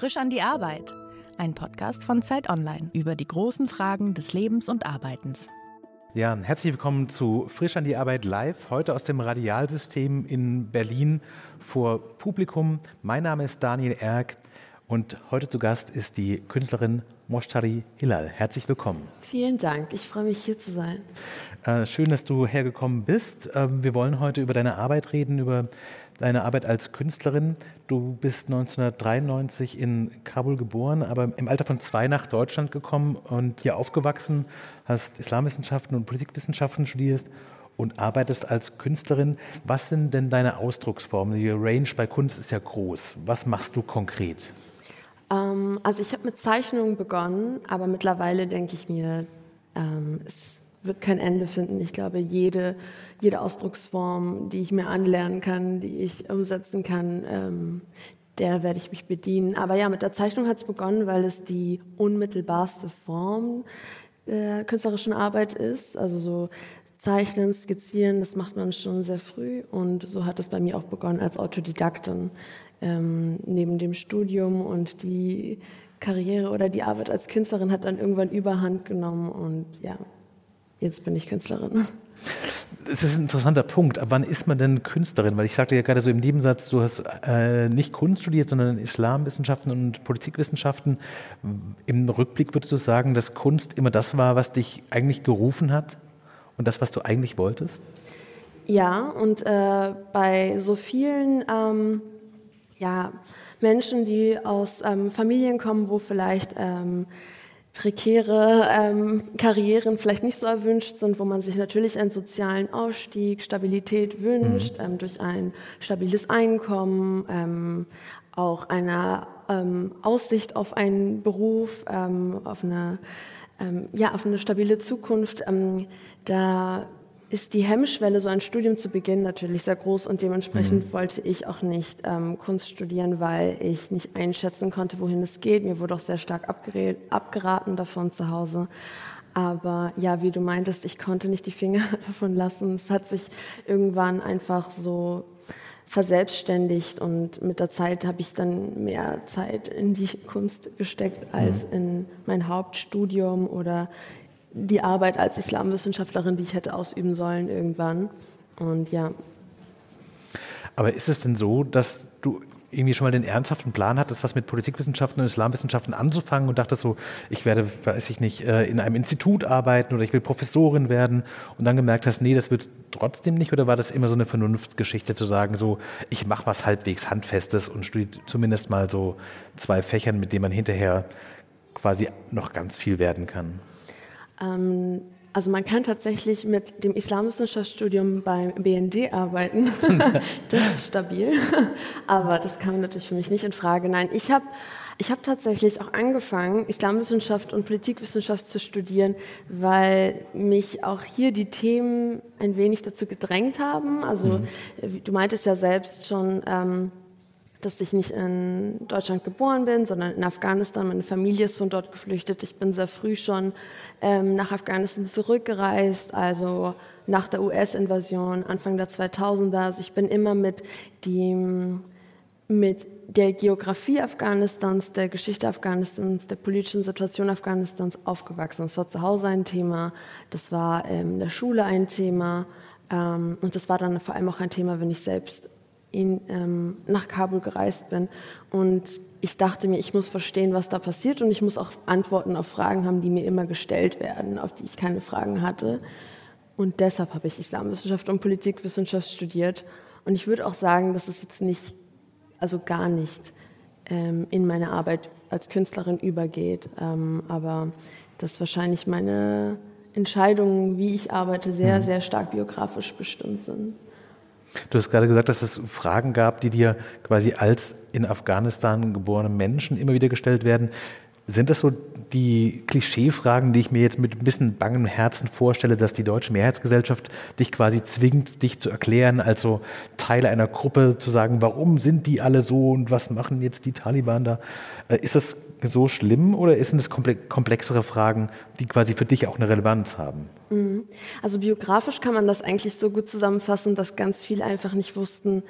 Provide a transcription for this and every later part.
Frisch an die Arbeit. Ein Podcast von Zeit Online über die großen Fragen des Lebens und Arbeitens. Ja, herzlich willkommen zu Frisch an die Arbeit live, heute aus dem Radialsystem in Berlin vor Publikum. Mein Name ist Daniel Erck und heute zu Gast ist die Künstlerin Moshtari Hilal. Herzlich willkommen. Vielen Dank, ich freue mich hier zu sein. Äh, schön, dass du hergekommen bist. Ähm, wir wollen heute über deine Arbeit reden, über deine Arbeit als Künstlerin. Du bist 1993 in Kabul geboren, aber im Alter von zwei nach Deutschland gekommen und hier aufgewachsen, hast Islamwissenschaften und Politikwissenschaften studiert und arbeitest als Künstlerin. Was sind denn deine Ausdrucksformen? Die Range bei Kunst ist ja groß. Was machst du konkret? Ähm, also ich habe mit Zeichnungen begonnen, aber mittlerweile denke ich mir, ähm, es wird kein Ende finden. Ich glaube, jede, jede Ausdrucksform, die ich mir anlernen kann, die ich umsetzen kann, ähm, der werde ich mich bedienen. Aber ja, mit der Zeichnung hat es begonnen, weil es die unmittelbarste Form der künstlerischen Arbeit ist. Also so Zeichnen, Skizzieren, das macht man schon sehr früh. Und so hat es bei mir auch begonnen als Autodidaktin. Ähm, neben dem Studium und die Karriere oder die Arbeit als Künstlerin hat dann irgendwann Überhand genommen und ja, jetzt bin ich Künstlerin. Das ist ein interessanter Punkt. Ab wann ist man denn Künstlerin? Weil ich sagte ja gerade so im Nebensatz, du hast äh, nicht Kunst studiert, sondern Islamwissenschaften und Politikwissenschaften. Im Rückblick würdest du sagen, dass Kunst immer das war, was dich eigentlich gerufen hat und das, was du eigentlich wolltest? Ja, und äh, bei so vielen ähm, ja, Menschen, die aus ähm, Familien kommen, wo vielleicht ähm, prekäre ähm, Karrieren vielleicht nicht so erwünscht sind, wo man sich natürlich einen sozialen Ausstieg, Stabilität wünscht, mhm. ähm, durch ein stabiles Einkommen, ähm, auch eine ähm, Aussicht auf einen Beruf, ähm, auf eine ähm, ja auf eine stabile Zukunft. da ist die Hemmschwelle, so ein Studium zu beginnen, natürlich sehr groß und dementsprechend mhm. wollte ich auch nicht ähm, Kunst studieren, weil ich nicht einschätzen konnte, wohin es geht. Mir wurde auch sehr stark abgeraten davon zu Hause. Aber ja, wie du meintest, ich konnte nicht die Finger davon lassen. Es hat sich irgendwann einfach so verselbstständigt und mit der Zeit habe ich dann mehr Zeit in die Kunst gesteckt als mhm. in mein Hauptstudium oder die Arbeit als Islamwissenschaftlerin, die ich hätte ausüben sollen irgendwann. Und ja. Aber ist es denn so, dass du irgendwie schon mal den ernsthaften Plan hattest, was mit Politikwissenschaften und Islamwissenschaften anzufangen und dachtest so, ich werde, weiß ich nicht, äh, in einem Institut arbeiten oder ich will Professorin werden und dann gemerkt hast, nee, das wird trotzdem nicht oder war das immer so eine Vernunftsgeschichte zu sagen, so, ich mache was halbwegs Handfestes und studiere zumindest mal so zwei Fächern, mit denen man hinterher quasi noch ganz viel werden kann? Ähm, also man kann tatsächlich mit dem Islamwissenschaftsstudium beim BND arbeiten. das ist stabil. Aber das kam natürlich für mich nicht in Frage. Nein, ich habe ich hab tatsächlich auch angefangen, Islamwissenschaft und Politikwissenschaft zu studieren, weil mich auch hier die Themen ein wenig dazu gedrängt haben. Also mhm. du meintest ja selbst schon, ähm, dass ich nicht in Deutschland geboren bin, sondern in Afghanistan. Meine Familie ist von dort geflüchtet. Ich bin sehr früh schon ähm, nach Afghanistan zurückgereist, also nach der US-Invasion, Anfang der 2000er. Also ich bin immer mit, dem, mit der Geografie Afghanistans, der Geschichte Afghanistans, der politischen Situation Afghanistans aufgewachsen. Das war zu Hause ein Thema, das war in der Schule ein Thema ähm, und das war dann vor allem auch ein Thema, wenn ich selbst in, ähm, nach Kabul gereist bin. Und ich dachte mir, ich muss verstehen, was da passiert und ich muss auch Antworten auf Fragen haben, die mir immer gestellt werden, auf die ich keine Fragen hatte. Und deshalb habe ich Islamwissenschaft und Politikwissenschaft studiert. Und ich würde auch sagen, dass es jetzt nicht, also gar nicht ähm, in meine Arbeit als Künstlerin übergeht. Ähm, aber dass wahrscheinlich meine Entscheidungen, wie ich arbeite, sehr, mhm. sehr stark biografisch bestimmt sind. Du hast gerade gesagt, dass es Fragen gab, die dir quasi als in Afghanistan geborene Menschen immer wieder gestellt werden. Sind das so die Klischeefragen, die ich mir jetzt mit ein bisschen bangem Herzen vorstelle, dass die deutsche Mehrheitsgesellschaft dich quasi zwingt, dich zu erklären, also Teil einer Gruppe zu sagen, warum sind die alle so und was machen jetzt die Taliban da? Äh, ist das so schlimm oder sind es komplexere Fragen, die quasi für dich auch eine Relevanz haben? Mhm. Also biografisch kann man das eigentlich so gut zusammenfassen, dass ganz viele einfach nicht wussten,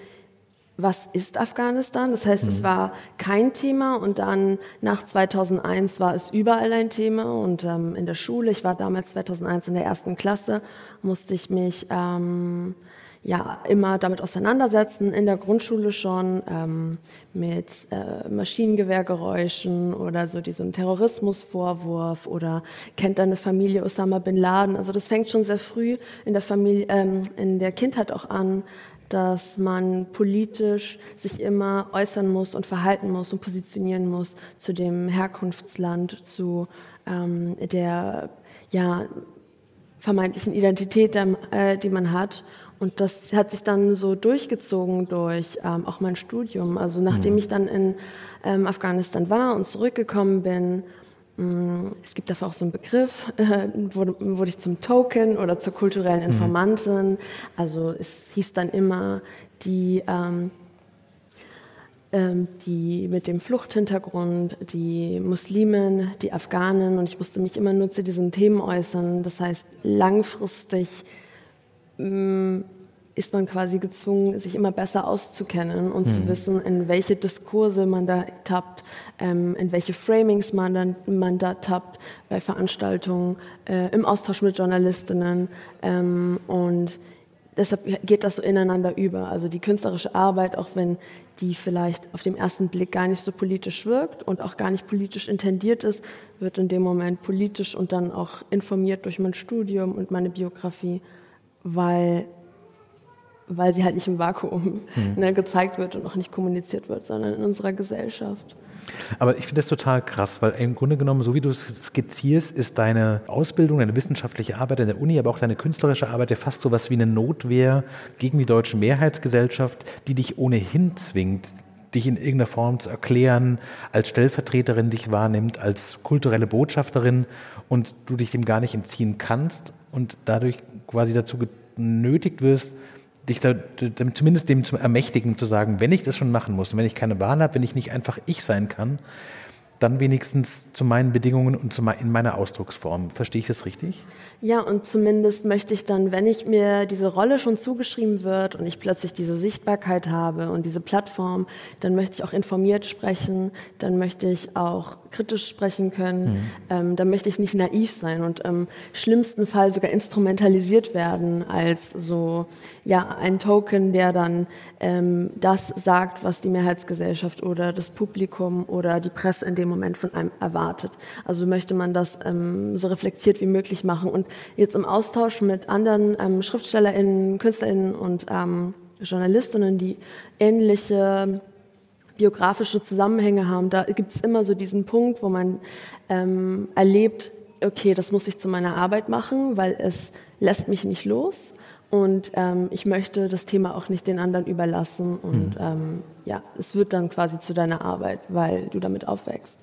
was ist Afghanistan? Das heißt, mhm. es war kein Thema und dann nach 2001 war es überall ein Thema und ähm, in der Schule, ich war damals 2001 in der ersten Klasse, musste ich mich ähm, ja immer damit auseinandersetzen, in der Grundschule schon ähm, mit äh, Maschinengewehrgeräuschen oder so diesem Terrorismusvorwurf oder kennt deine Familie Osama bin Laden. Also das fängt schon sehr früh in der Familie, ähm, in der Kindheit auch an, dass man politisch sich immer äußern muss und verhalten muss und positionieren muss zu dem Herkunftsland, zu ähm, der ja, vermeintlichen Identität, äh, die man hat. Und das hat sich dann so durchgezogen durch ähm, auch mein Studium. Also nachdem mhm. ich dann in ähm, Afghanistan war und zurückgekommen bin, Mm, es gibt dafür auch so einen Begriff, äh, wurde, wurde ich zum Token oder zur kulturellen mhm. Informantin. Mhm. Also es hieß dann immer, die, ähm, ähm, die mit dem Fluchthintergrund, die Muslimen, die Afghanen und ich musste mich immer nur zu diesen Themen äußern. Das heißt, langfristig ist man quasi gezwungen, sich immer besser auszukennen und mhm. zu wissen, in welche Diskurse man da tappt, ähm, in welche Framings man, dann, man da tappt bei Veranstaltungen, äh, im Austausch mit Journalistinnen. Ähm, und deshalb geht das so ineinander über. Also die künstlerische Arbeit, auch wenn die vielleicht auf den ersten Blick gar nicht so politisch wirkt und auch gar nicht politisch intendiert ist, wird in dem Moment politisch und dann auch informiert durch mein Studium und meine Biografie, weil weil sie halt nicht im Vakuum mhm. ne, gezeigt wird und auch nicht kommuniziert wird, sondern in unserer Gesellschaft. Aber ich finde das total krass, weil im Grunde genommen, so wie du es skizzierst, ist deine Ausbildung, deine wissenschaftliche Arbeit in der Uni, aber auch deine künstlerische Arbeit ja fast so was wie eine Notwehr gegen die deutsche Mehrheitsgesellschaft, die dich ohnehin zwingt, dich in irgendeiner Form zu erklären, als Stellvertreterin dich wahrnimmt, als kulturelle Botschafterin und du dich dem gar nicht entziehen kannst und dadurch quasi dazu genötigt wirst, dich da, zumindest dem zu ermächtigen, zu sagen, wenn ich das schon machen muss wenn ich keine Wahl habe, wenn ich nicht einfach ich sein kann, dann wenigstens zu meinen Bedingungen und zu, in meiner Ausdrucksform. Verstehe ich das richtig? Ja, und zumindest möchte ich dann, wenn ich mir diese Rolle schon zugeschrieben wird und ich plötzlich diese Sichtbarkeit habe und diese Plattform, dann möchte ich auch informiert sprechen, dann möchte ich auch kritisch sprechen können, mhm. ähm, dann möchte ich nicht naiv sein und im schlimmsten Fall sogar instrumentalisiert werden als so ja ein Token, der dann ähm, das sagt, was die Mehrheitsgesellschaft oder das Publikum oder die Presse in dem Moment von einem erwartet. Also möchte man das ähm, so reflektiert wie möglich machen und jetzt im Austausch mit anderen ähm, SchriftstellerInnen, KünstlerInnen und ähm, Journalistinnen, die ähnliche biografische Zusammenhänge haben, da gibt es immer so diesen Punkt, wo man ähm, erlebt, okay, das muss ich zu meiner Arbeit machen, weil es lässt mich nicht los und ähm, ich möchte das Thema auch nicht den anderen überlassen und mhm. ähm, ja, es wird dann quasi zu deiner Arbeit, weil du damit aufwächst.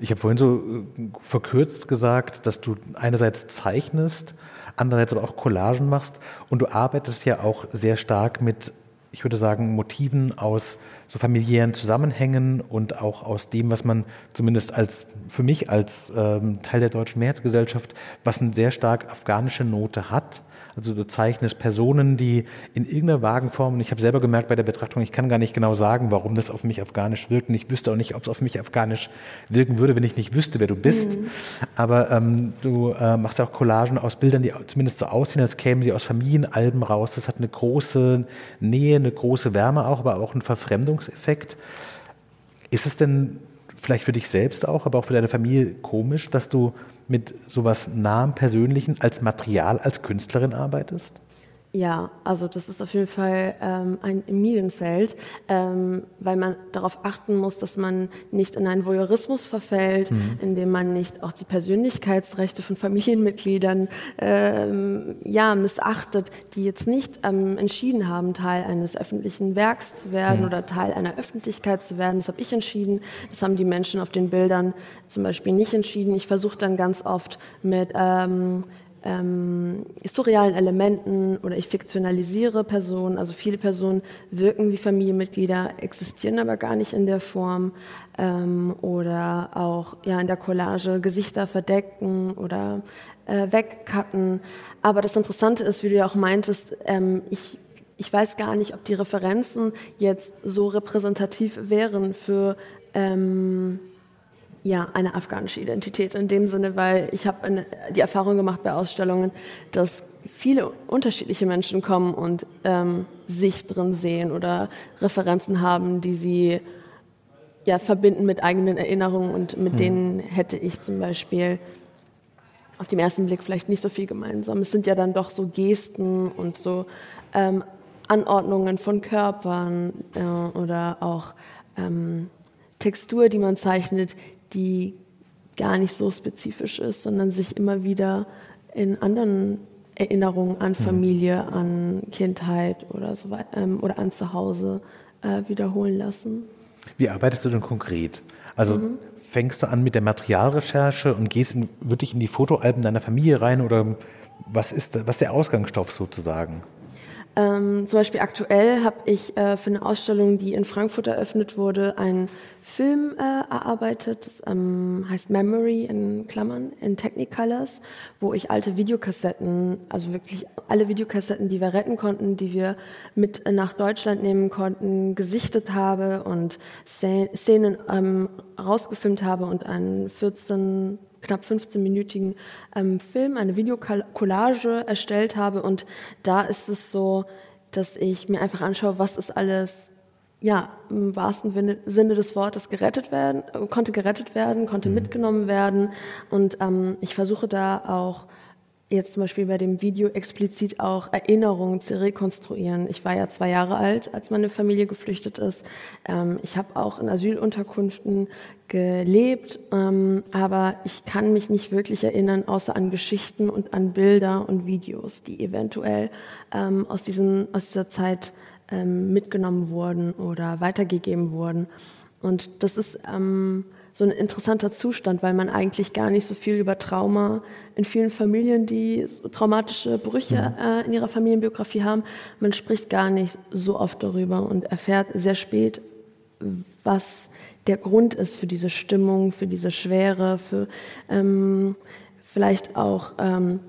Ich habe vorhin so äh, verkürzt gesagt, dass du einerseits zeichnest, andererseits aber auch Collagen machst und du arbeitest ja auch sehr stark mit, ich würde sagen, Motiven aus so familiären Zusammenhängen und auch aus dem, was man zumindest als für mich als ähm, Teil der deutschen Mehrheitsgesellschaft, was eine sehr stark afghanische Note hat. Also du zeichnest Personen, die in irgendeiner vagen Form, und ich habe selber gemerkt bei der Betrachtung, ich kann gar nicht genau sagen, warum das auf mich afghanisch wirkt. Und ich wüsste auch nicht, ob es auf mich afghanisch wirken würde, wenn ich nicht wüsste, wer du bist. Mhm. Aber ähm, du äh, machst ja auch Collagen aus Bildern, die zumindest so aussehen, als kämen sie aus Familienalben raus. Das hat eine große Nähe, eine große Wärme auch, aber auch einen Verfremdungseffekt. Ist es denn vielleicht für dich selbst auch, aber auch für deine Familie komisch, dass du mit sowas nahem Persönlichen als Material, als Künstlerin arbeitest? Ja, also das ist auf jeden Fall ähm, ein Minenfeld, ähm, weil man darauf achten muss, dass man nicht in einen Voyeurismus verfällt, mhm. indem man nicht auch die Persönlichkeitsrechte von Familienmitgliedern ähm, ja, missachtet, die jetzt nicht ähm, entschieden haben, Teil eines öffentlichen Werks zu werden mhm. oder Teil einer Öffentlichkeit zu werden. Das habe ich entschieden. Das haben die Menschen auf den Bildern zum Beispiel nicht entschieden. Ich versuche dann ganz oft mit ähm, surrealen Elementen oder ich fiktionalisiere Personen. Also viele Personen wirken wie Familienmitglieder, existieren aber gar nicht in der Form. Ähm, oder auch ja, in der Collage Gesichter verdecken oder äh, wegcutten. Aber das Interessante ist, wie du ja auch meintest, ähm, ich ich weiß gar nicht, ob die Referenzen jetzt so repräsentativ wären für ähm, ja, eine afghanische Identität in dem Sinne, weil ich habe die Erfahrung gemacht bei Ausstellungen, dass viele unterschiedliche Menschen kommen und ähm, sich drin sehen oder Referenzen haben, die sie ja, verbinden mit eigenen Erinnerungen und mit hm. denen hätte ich zum Beispiel auf den ersten Blick vielleicht nicht so viel gemeinsam. Es sind ja dann doch so Gesten und so ähm, Anordnungen von Körpern äh, oder auch ähm, Textur, die man zeichnet, die gar nicht so spezifisch ist, sondern sich immer wieder in anderen Erinnerungen an mhm. Familie, an Kindheit oder so ähm, oder an Zuhause äh, wiederholen lassen. Wie arbeitest du denn konkret? Also mhm. fängst du an mit der Materialrecherche und gehst in, wirklich in die Fotoalben deiner Familie rein oder was ist, was ist der Ausgangsstoff sozusagen? Ähm, zum Beispiel aktuell habe ich äh, für eine Ausstellung, die in Frankfurt eröffnet wurde, einen Film äh, erarbeitet. Das ähm, heißt Memory in Klammern in Technicolors, wo ich alte Videokassetten, also wirklich alle Videokassetten, die wir retten konnten, die wir mit nach Deutschland nehmen konnten, gesichtet habe und Szenen ähm, rausgefilmt habe und einen 14 knapp 15-minütigen ähm, Film, eine Videokollage erstellt habe. Und da ist es so, dass ich mir einfach anschaue, was ist alles, ja, im wahrsten Sinne des Wortes gerettet werden, konnte gerettet werden, konnte mhm. mitgenommen werden. Und ähm, ich versuche da auch jetzt zum Beispiel bei dem Video explizit auch Erinnerungen zu rekonstruieren. Ich war ja zwei Jahre alt, als meine Familie geflüchtet ist. Ähm, ich habe auch in Asylunterkünften gelebt, ähm, aber ich kann mich nicht wirklich erinnern, außer an Geschichten und an Bilder und Videos, die eventuell ähm, aus, diesen, aus dieser Zeit mitgenommen wurden oder weitergegeben wurden. Und das ist so ein interessanter Zustand, weil man eigentlich gar nicht so viel über Trauma in vielen Familien, die so traumatische Brüche mhm. äh, in ihrer Familienbiografie haben, man spricht gar nicht so oft darüber und erfährt sehr spät, was der Grund ist für diese Stimmung, für diese Schwere, für ähm, vielleicht auch ähm,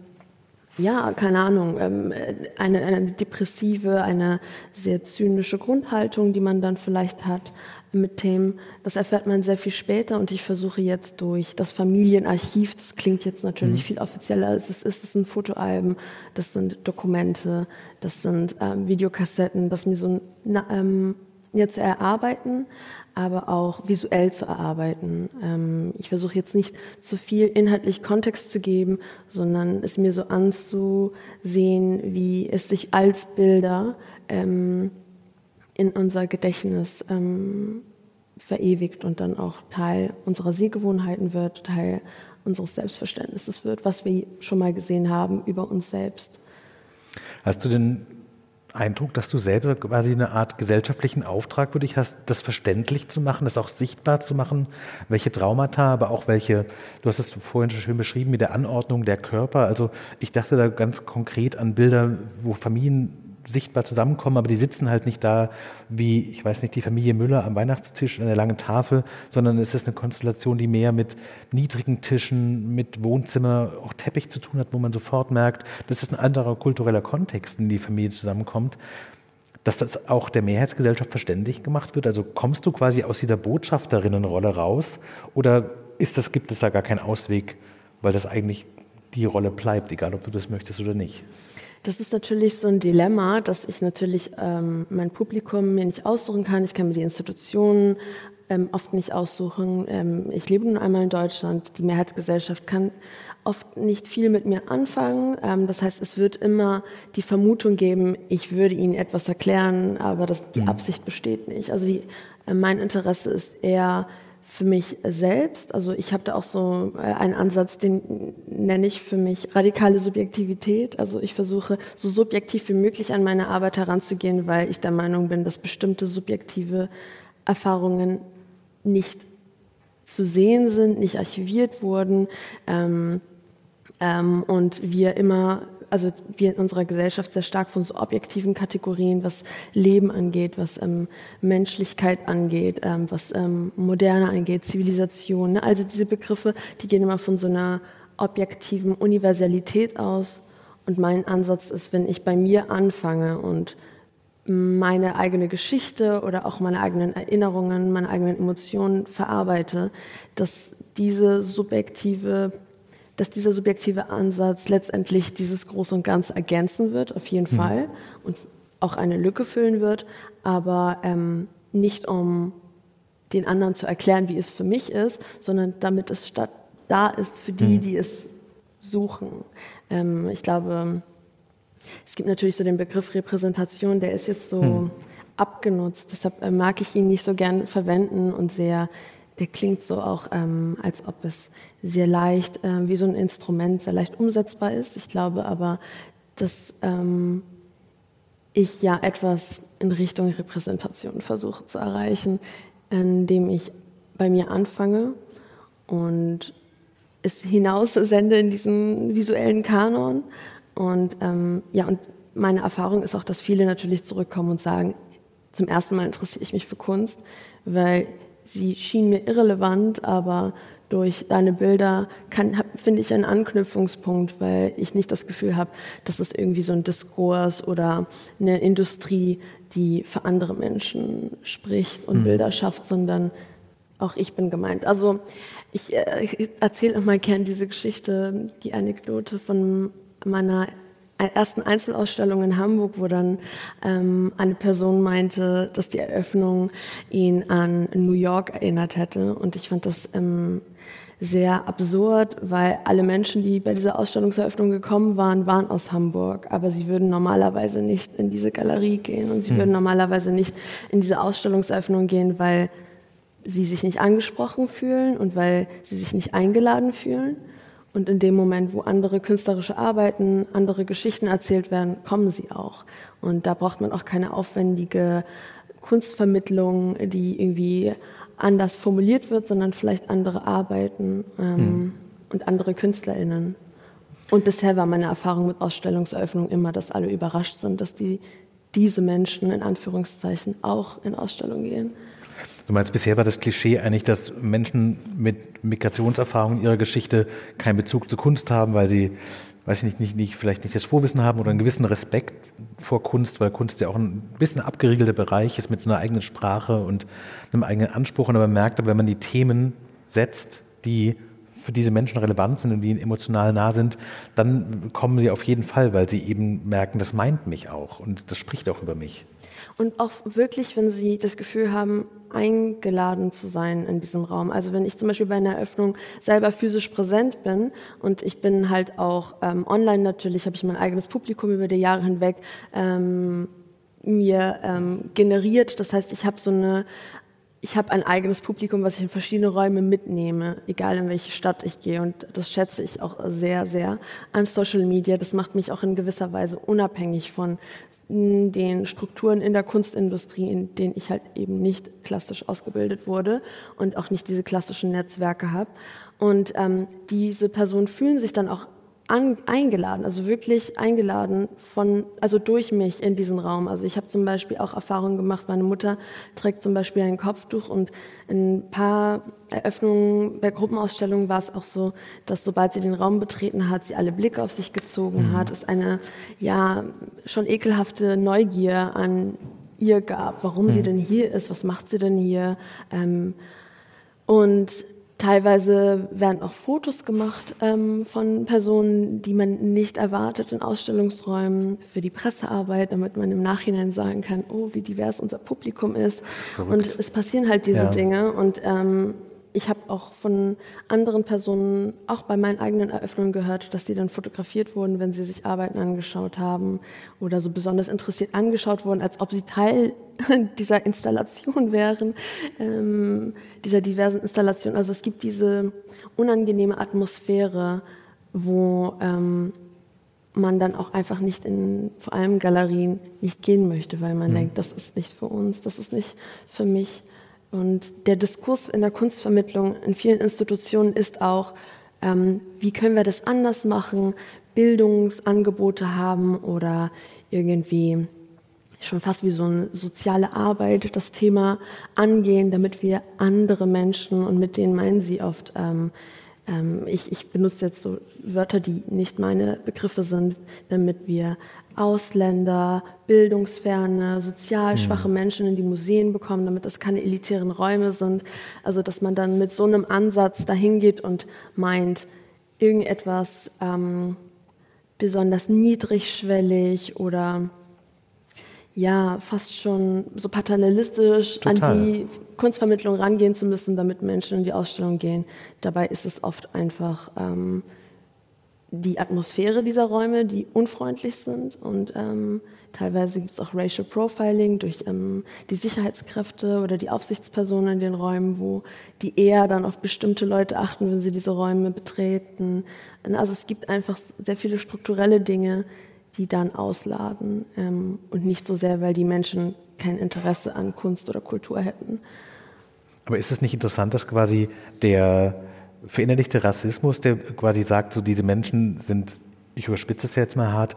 ja, keine Ahnung, ähm, eine, eine depressive, eine sehr zynische Grundhaltung, die man dann vielleicht hat mit Themen. Das erfährt man sehr viel später und ich versuche jetzt durch das Familienarchiv, das klingt jetzt natürlich mhm. viel offizieller, es ist, es ist ein Fotoalben, das sind Dokumente, das sind ähm, Videokassetten, das mir so na, ähm, ja, zu erarbeiten, aber auch visuell zu erarbeiten. Ähm, ich versuche jetzt nicht zu viel inhaltlich Kontext zu geben, sondern es mir so anzusehen, wie es sich als Bilder ähm, in unser Gedächtnis ähm, verewigt und dann auch Teil unserer Sehgewohnheiten wird, Teil unseres Selbstverständnisses wird, was wir schon mal gesehen haben über uns selbst. Hast du den Eindruck, dass du selber quasi eine Art gesellschaftlichen Auftrag für dich hast, das verständlich zu machen, das auch sichtbar zu machen, welche Traumata, aber auch welche, du hast es vorhin schon schön beschrieben, mit der Anordnung der Körper. Also ich dachte da ganz konkret an Bilder, wo Familien sichtbar zusammenkommen, aber die sitzen halt nicht da wie, ich weiß nicht, die Familie Müller am Weihnachtstisch an der langen Tafel, sondern es ist eine Konstellation, die mehr mit niedrigen Tischen, mit Wohnzimmer, auch Teppich zu tun hat, wo man sofort merkt, das ist ein anderer kultureller Kontext, in die Familie zusammenkommt. Dass das auch der Mehrheitsgesellschaft verständlich gemacht wird? Also kommst du quasi aus dieser Botschafterinnenrolle raus oder ist das, gibt es da gar keinen Ausweg, weil das eigentlich die Rolle bleibt, egal ob du das möchtest oder nicht? Das ist natürlich so ein Dilemma, dass ich natürlich ähm, mein Publikum mir nicht aussuchen kann. Ich kann mir die Institutionen ähm, oft nicht aussuchen. Ähm, ich lebe nun einmal in Deutschland. Die Mehrheitsgesellschaft kann oft nicht viel mit mir anfangen. Ähm, das heißt, es wird immer die Vermutung geben, ich würde ihnen etwas erklären, aber das, die mhm. Absicht besteht nicht. Also die, äh, mein Interesse ist eher für mich selbst. Also ich habe da auch so äh, einen Ansatz, den nenne ich für mich radikale Subjektivität. Also ich versuche so subjektiv wie möglich an meine Arbeit heranzugehen, weil ich der Meinung bin, dass bestimmte subjektive Erfahrungen nicht zu sehen sind, nicht archiviert wurden ähm, ähm, und wir immer also wir in unserer Gesellschaft sehr stark von so objektiven Kategorien, was Leben angeht, was ähm, Menschlichkeit angeht, ähm, was ähm, Moderne angeht, Zivilisation. Ne? Also diese Begriffe, die gehen immer von so einer objektiven Universalität aus. Und mein Ansatz ist, wenn ich bei mir anfange und meine eigene Geschichte oder auch meine eigenen Erinnerungen, meine eigenen Emotionen verarbeite, dass diese subjektive, dass dieser subjektive Ansatz letztendlich dieses Groß und Ganz ergänzen wird, auf jeden mhm. Fall, und auch eine Lücke füllen wird, aber ähm, nicht um den anderen zu erklären, wie es für mich ist, sondern damit es statt da ist für die, mhm. die es suchen. Ähm, ich glaube, es gibt natürlich so den Begriff Repräsentation, der ist jetzt so hm. abgenutzt. Deshalb äh, mag ich ihn nicht so gern verwenden und sehr, der klingt so auch, ähm, als ob es sehr leicht, äh, wie so ein Instrument, sehr leicht umsetzbar ist. Ich glaube aber, dass ähm, ich ja etwas in Richtung Repräsentation versuche zu erreichen, indem ich bei mir anfange und es hinaus sende in diesen visuellen Kanon und ähm, ja, und meine Erfahrung ist auch, dass viele natürlich zurückkommen und sagen, zum ersten Mal interessiere ich mich für Kunst, weil sie schien mir irrelevant, aber durch deine Bilder finde ich einen Anknüpfungspunkt, weil ich nicht das Gefühl habe, dass es irgendwie so ein Diskurs oder eine Industrie, die für andere Menschen spricht und mhm. Bilder schafft, sondern auch ich bin gemeint. Also ich, äh, ich erzähle immer gern diese Geschichte, die Anekdote von meiner ersten Einzelausstellung in Hamburg, wo dann ähm, eine Person meinte, dass die Eröffnung ihn an New York erinnert hätte. Und ich fand das ähm, sehr absurd, weil alle Menschen, die bei dieser Ausstellungseröffnung gekommen waren, waren aus Hamburg. Aber sie würden normalerweise nicht in diese Galerie gehen und sie hm. würden normalerweise nicht in diese Ausstellungseröffnung gehen, weil sie sich nicht angesprochen fühlen und weil sie sich nicht eingeladen fühlen. Und in dem Moment, wo andere künstlerische Arbeiten, andere Geschichten erzählt werden, kommen sie auch. Und da braucht man auch keine aufwendige Kunstvermittlung, die irgendwie anders formuliert wird, sondern vielleicht andere Arbeiten ähm, mhm. und andere KünstlerInnen. Und bisher war meine Erfahrung mit Ausstellungseröffnungen immer, dass alle überrascht sind, dass die, diese Menschen in Anführungszeichen auch in Ausstellungen gehen. Du meinst, bisher war das Klischee eigentlich, dass Menschen mit Migrationserfahrung in ihrer Geschichte keinen Bezug zur Kunst haben, weil sie, weiß ich nicht, nicht, nicht, vielleicht nicht das Vorwissen haben oder einen gewissen Respekt vor Kunst, weil Kunst ja auch ein bisschen abgeriegelter Bereich ist mit so einer eigenen Sprache und einem eigenen Anspruch. Und man merkt, wenn man die Themen setzt, die für diese Menschen relevant sind und die ihnen emotional nah sind, dann kommen sie auf jeden Fall, weil sie eben merken, das meint mich auch und das spricht auch über mich. Und auch wirklich, wenn sie das Gefühl haben, eingeladen zu sein in diesem Raum. Also wenn ich zum Beispiel bei einer Eröffnung selber physisch präsent bin und ich bin halt auch ähm, online natürlich, habe ich mein eigenes Publikum über die Jahre hinweg ähm, mir ähm, generiert. Das heißt, ich habe so eine ich habe ein eigenes Publikum, was ich in verschiedene Räume mitnehme, egal in welche Stadt ich gehe. Und das schätze ich auch sehr, sehr an Social Media. Das macht mich auch in gewisser Weise unabhängig von den Strukturen in der Kunstindustrie, in denen ich halt eben nicht klassisch ausgebildet wurde und auch nicht diese klassischen Netzwerke habe. Und ähm, diese Personen fühlen sich dann auch an, eingeladen, also wirklich eingeladen von, also durch mich in diesen Raum. Also ich habe zum Beispiel auch Erfahrungen gemacht, meine Mutter trägt zum Beispiel ein Kopftuch und in ein paar Eröffnungen bei Gruppenausstellungen war es auch so, dass sobald sie den Raum betreten hat, sie alle Blicke auf sich gezogen mhm. hat, es eine ja schon ekelhafte Neugier an ihr gab, warum mhm. sie denn hier ist, was macht sie denn hier. Ähm, und Teilweise werden auch Fotos gemacht ähm, von Personen, die man nicht erwartet in Ausstellungsräumen für die Pressearbeit, damit man im Nachhinein sagen kann, oh, wie divers unser Publikum ist. Verrückt. Und es passieren halt diese ja. Dinge. Und ähm, ich habe auch von anderen Personen, auch bei meinen eigenen Eröffnungen gehört, dass sie dann fotografiert wurden, wenn sie sich Arbeiten angeschaut haben oder so besonders interessiert angeschaut wurden, als ob sie Teil dieser Installation wären, ähm, dieser diversen Installation. Also es gibt diese unangenehme Atmosphäre, wo ähm, man dann auch einfach nicht in vor allem Galerien nicht gehen möchte, weil man mhm. denkt, das ist nicht für uns, das ist nicht für mich. Und der Diskurs in der Kunstvermittlung in vielen Institutionen ist auch, ähm, wie können wir das anders machen, Bildungsangebote haben oder irgendwie schon fast wie so eine soziale Arbeit das Thema angehen, damit wir andere Menschen, und mit denen meinen sie oft ähm, ich, ich benutze jetzt so Wörter, die nicht meine Begriffe sind, damit wir Ausländer, bildungsferne, sozial schwache Menschen in die Museen bekommen, damit das keine elitären Räume sind. Also dass man dann mit so einem Ansatz dahin geht und meint, irgendetwas ähm, besonders niedrigschwellig oder ja, fast schon so paternalistisch Total. an die Kunstvermittlung rangehen zu müssen, damit Menschen in die Ausstellung gehen. Dabei ist es oft einfach ähm, die Atmosphäre dieser Räume, die unfreundlich sind und ähm, teilweise gibt es auch Racial Profiling durch ähm, die Sicherheitskräfte oder die Aufsichtspersonen in den Räumen, wo die eher dann auf bestimmte Leute achten, wenn sie diese Räume betreten. Also es gibt einfach sehr viele strukturelle Dinge, die dann ausladen ähm, und nicht so sehr, weil die Menschen kein Interesse an Kunst oder Kultur hätten. Aber ist es nicht interessant, dass quasi der verinnerlichte Rassismus, der quasi sagt, so diese Menschen sind, ich überspitze es jetzt mal hart,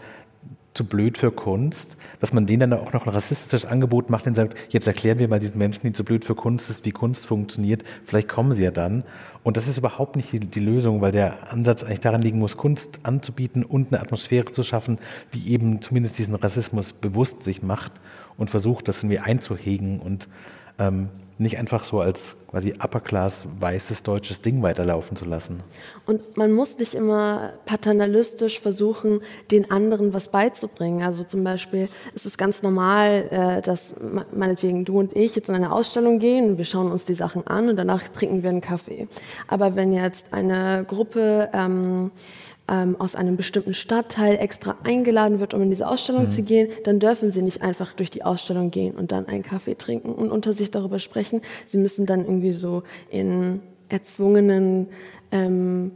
zu blöd für Kunst, dass man denen dann auch noch ein rassistisches Angebot macht und sagt, jetzt erklären wir mal diesen Menschen, die zu blöd für Kunst ist, wie Kunst funktioniert, vielleicht kommen sie ja dann. Und das ist überhaupt nicht die, die Lösung, weil der Ansatz eigentlich daran liegen muss, Kunst anzubieten und eine Atmosphäre zu schaffen, die eben zumindest diesen Rassismus bewusst sich macht und versucht, das irgendwie einzuhegen und ähm, nicht einfach so als quasi upper-class weißes deutsches Ding weiterlaufen zu lassen. Und man muss nicht immer paternalistisch versuchen, den anderen was beizubringen. Also zum Beispiel ist es ganz normal, äh, dass meinetwegen du und ich jetzt in eine Ausstellung gehen, wir schauen uns die Sachen an und danach trinken wir einen Kaffee. Aber wenn jetzt eine Gruppe ähm, ähm, aus einem bestimmten Stadtteil extra eingeladen wird, um in diese Ausstellung mhm. zu gehen, dann dürfen sie nicht einfach durch die Ausstellung gehen und dann einen Kaffee trinken und unter sich darüber sprechen. Sie müssen dann irgendwie so in erzwungenen ähm,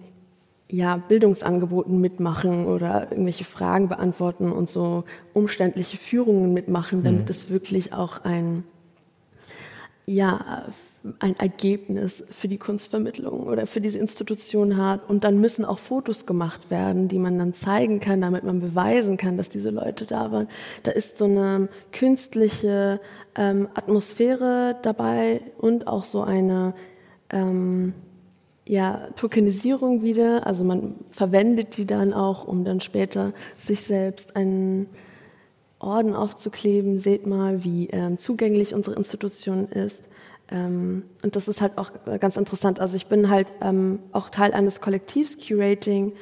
ja, Bildungsangeboten mitmachen oder irgendwelche Fragen beantworten und so umständliche Führungen mitmachen, damit mhm. es wirklich auch ein ja, ein Ergebnis für die Kunstvermittlung oder für diese Institution hat. Und dann müssen auch Fotos gemacht werden, die man dann zeigen kann, damit man beweisen kann, dass diese Leute da waren. Da ist so eine künstliche ähm, Atmosphäre dabei und auch so eine ähm, ja, Tokenisierung wieder. Also man verwendet die dann auch, um dann später sich selbst einen Orden aufzukleben, seht mal, wie ähm, zugänglich unsere Institution ist. Ähm, und das ist halt auch ganz interessant. Also ich bin halt ähm, auch Teil eines Kollektivs Curating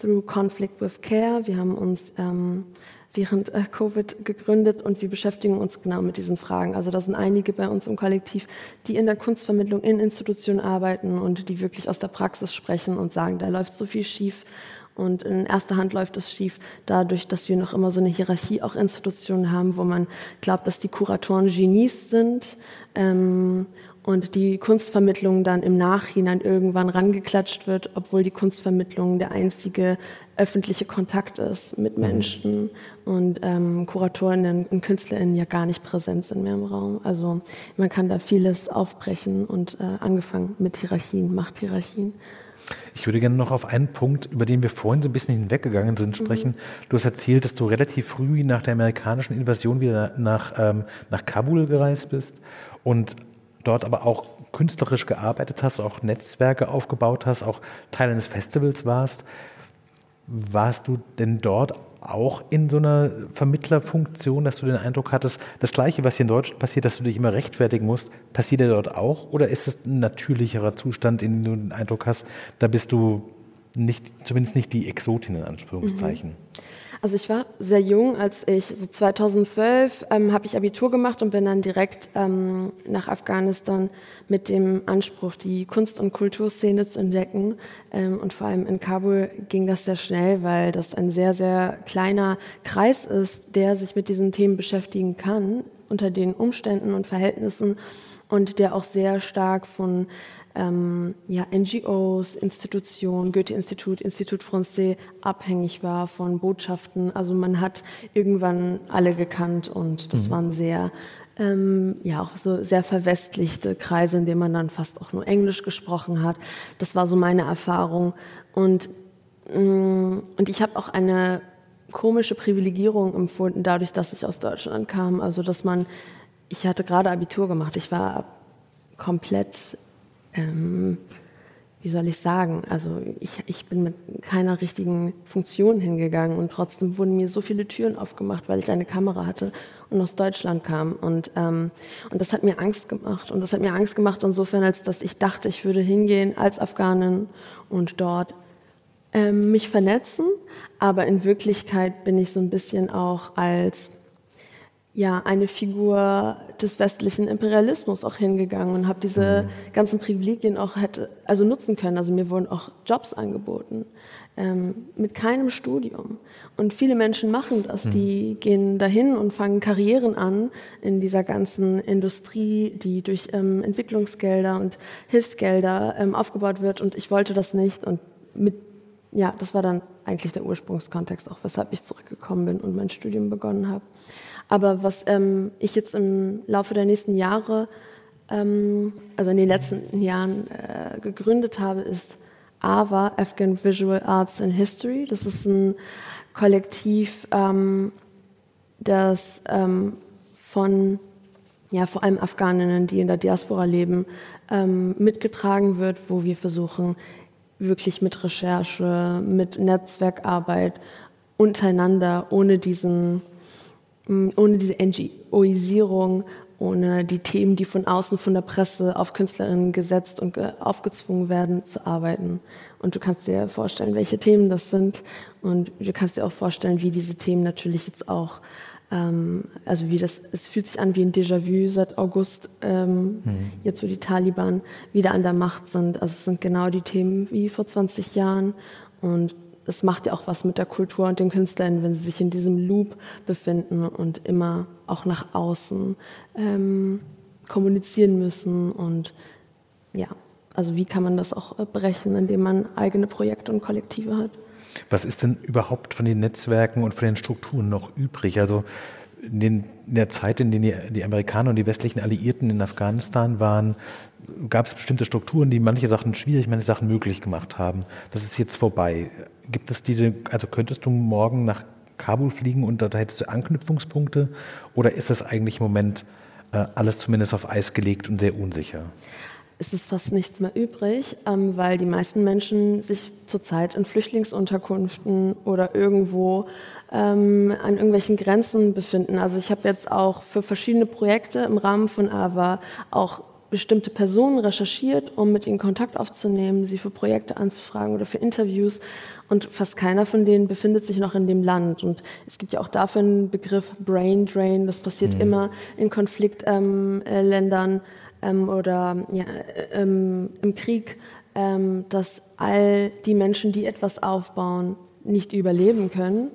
through Conflict with Care. Wir haben uns ähm, während äh, Covid gegründet und wir beschäftigen uns genau mit diesen Fragen. Also da sind einige bei uns im Kollektiv, die in der Kunstvermittlung in Institutionen arbeiten und die wirklich aus der Praxis sprechen und sagen, da läuft so viel schief und in erster Hand läuft es schief dadurch, dass wir noch immer so eine Hierarchie auch Institutionen haben, wo man glaubt, dass die Kuratoren Genies sind ähm, und die Kunstvermittlung dann im Nachhinein irgendwann rangeklatscht wird, obwohl die Kunstvermittlung der einzige öffentliche Kontakt ist mit mhm. Menschen und ähm, Kuratorinnen und KünstlerInnen ja gar nicht präsent sind mehr im Raum. Also man kann da vieles aufbrechen und äh, angefangen mit Hierarchien, Machthierarchien. Ich würde gerne noch auf einen Punkt, über den wir vorhin so ein bisschen hinweggegangen sind, sprechen. Mhm. Du hast erzählt, dass du relativ früh nach der amerikanischen Invasion wieder nach, ähm, nach Kabul gereist bist und dort aber auch künstlerisch gearbeitet hast, auch Netzwerke aufgebaut hast, auch Teil eines Festivals warst. Warst du denn dort auch in so einer Vermittlerfunktion, dass du den Eindruck hattest, das Gleiche, was hier in Deutschland passiert, dass du dich immer rechtfertigen musst, passiert ja dort auch? Oder ist es ein natürlicherer Zustand, in dem du den Eindruck hast, da bist du nicht, zumindest nicht die Exotin in Anführungszeichen? Mhm. Also ich war sehr jung, als ich, so 2012 ähm, habe ich Abitur gemacht und bin dann direkt ähm, nach Afghanistan mit dem Anspruch, die Kunst- und Kulturszene zu entdecken. Ähm, und vor allem in Kabul ging das sehr schnell, weil das ein sehr, sehr kleiner Kreis ist, der sich mit diesen Themen beschäftigen kann, unter den Umständen und Verhältnissen und der auch sehr stark von ähm, ja, NGOs, Institutionen, Goethe-Institut, Institut Français abhängig war von Botschaften. Also man hat irgendwann alle gekannt und das mhm. waren sehr ähm, ja auch so sehr verwestlichte Kreise, in denen man dann fast auch nur Englisch gesprochen hat. Das war so meine Erfahrung und mh, mm, und ich habe auch eine komische Privilegierung empfunden, dadurch, dass ich aus Deutschland kam. Also dass man, ich hatte gerade Abitur gemacht, ich war komplett ähm, wie soll ich sagen, also ich, ich bin mit keiner richtigen Funktion hingegangen und trotzdem wurden mir so viele Türen aufgemacht, weil ich eine Kamera hatte und aus Deutschland kam. Und, ähm, und das hat mir Angst gemacht. Und das hat mir Angst gemacht insofern, als dass ich dachte, ich würde hingehen als Afghanin und dort ähm, mich vernetzen. Aber in Wirklichkeit bin ich so ein bisschen auch als ja, eine Figur des westlichen Imperialismus auch hingegangen und habe diese mhm. ganzen Privilegien auch hätte, also nutzen können. Also mir wurden auch Jobs angeboten ähm, mit keinem Studium. Und viele Menschen machen das. Mhm. Die gehen dahin und fangen Karrieren an in dieser ganzen Industrie, die durch ähm, Entwicklungsgelder und Hilfsgelder ähm, aufgebaut wird. Und ich wollte das nicht. Und mit, ja, das war dann eigentlich der Ursprungskontext, auch weshalb ich zurückgekommen bin und mein Studium begonnen habe. Aber was ähm, ich jetzt im Laufe der nächsten Jahre, ähm, also in den letzten Jahren äh, gegründet habe, ist AVA, Afghan Visual Arts and History. Das ist ein Kollektiv, ähm, das ähm, von ja, vor allem Afghaninnen, die in der Diaspora leben, ähm, mitgetragen wird, wo wir versuchen, wirklich mit Recherche, mit Netzwerkarbeit untereinander, ohne diesen ohne diese NGOisierung, ohne die Themen, die von außen von der Presse auf Künstlerinnen gesetzt und aufgezwungen werden, zu arbeiten. Und du kannst dir vorstellen, welche Themen das sind. Und du kannst dir auch vorstellen, wie diese Themen natürlich jetzt auch, ähm, also wie das, es fühlt sich an wie ein Déjà-vu seit August, ähm, mhm. jetzt wo die Taliban wieder an der Macht sind. Also es sind genau die Themen wie vor 20 Jahren. Und das macht ja auch was mit der Kultur und den Künstlern, wenn sie sich in diesem Loop befinden und immer auch nach außen ähm, kommunizieren müssen. Und ja, also wie kann man das auch äh, brechen, indem man eigene Projekte und Kollektive hat? Was ist denn überhaupt von den Netzwerken und von den Strukturen noch übrig? Also in, den, in der Zeit, in der die, die Amerikaner und die westlichen Alliierten in Afghanistan waren, gab es bestimmte Strukturen, die manche Sachen schwierig, manche Sachen möglich gemacht haben. Das ist jetzt vorbei. Gibt es diese, also könntest du morgen nach Kabul fliegen und da hättest du Anknüpfungspunkte oder ist das eigentlich im Moment äh, alles zumindest auf Eis gelegt und sehr unsicher? Es ist fast nichts mehr übrig, ähm, weil die meisten Menschen sich zurzeit in Flüchtlingsunterkünften oder irgendwo ähm, an irgendwelchen Grenzen befinden. Also ich habe jetzt auch für verschiedene Projekte im Rahmen von AVA auch bestimmte Personen recherchiert, um mit ihnen Kontakt aufzunehmen, sie für Projekte anzufragen oder für Interviews. Und fast keiner von denen befindet sich noch in dem Land. Und es gibt ja auch dafür einen Begriff Brain Drain. Das passiert mhm. immer in Konfliktländern ähm, ähm, oder ja, ähm, im Krieg, ähm, dass all die Menschen, die etwas aufbauen, nicht überleben können,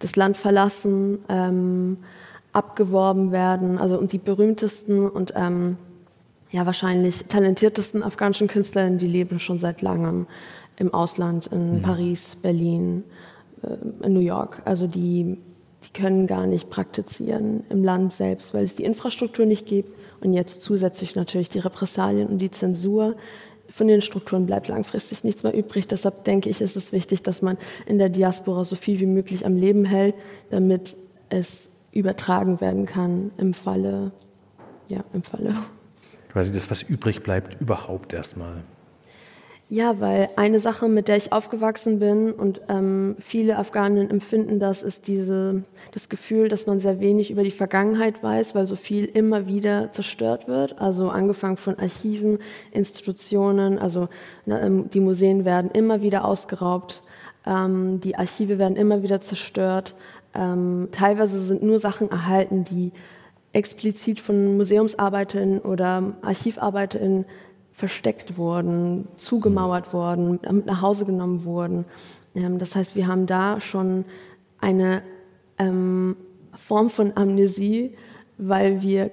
das Land verlassen, ähm, abgeworben werden. Also und die berühmtesten und ähm, ja, wahrscheinlich talentiertesten afghanischen Künstlerinnen, die leben schon seit langem im Ausland, in mhm. Paris, Berlin, äh, in New York. Also die, die können gar nicht praktizieren im Land selbst, weil es die Infrastruktur nicht gibt und jetzt zusätzlich natürlich die Repressalien und die Zensur. Von den Strukturen bleibt langfristig nichts mehr übrig. Deshalb denke ich, ist es wichtig, dass man in der Diaspora so viel wie möglich am Leben hält, damit es übertragen werden kann im Falle, ja, im Falle quasi das, was übrig bleibt, überhaupt erstmal. Ja, weil eine Sache, mit der ich aufgewachsen bin und ähm, viele Afghanen empfinden das, ist diese, das Gefühl, dass man sehr wenig über die Vergangenheit weiß, weil so viel immer wieder zerstört wird. Also angefangen von Archiven, Institutionen, also na, ähm, die Museen werden immer wieder ausgeraubt, ähm, die Archive werden immer wieder zerstört. Ähm, teilweise sind nur Sachen erhalten, die explizit von Museumsarbeiterinnen oder Archivarbeiterinnen versteckt wurden, zugemauert wurden, mit nach Hause genommen wurden. Ähm, das heißt, wir haben da schon eine ähm, Form von Amnesie, weil wir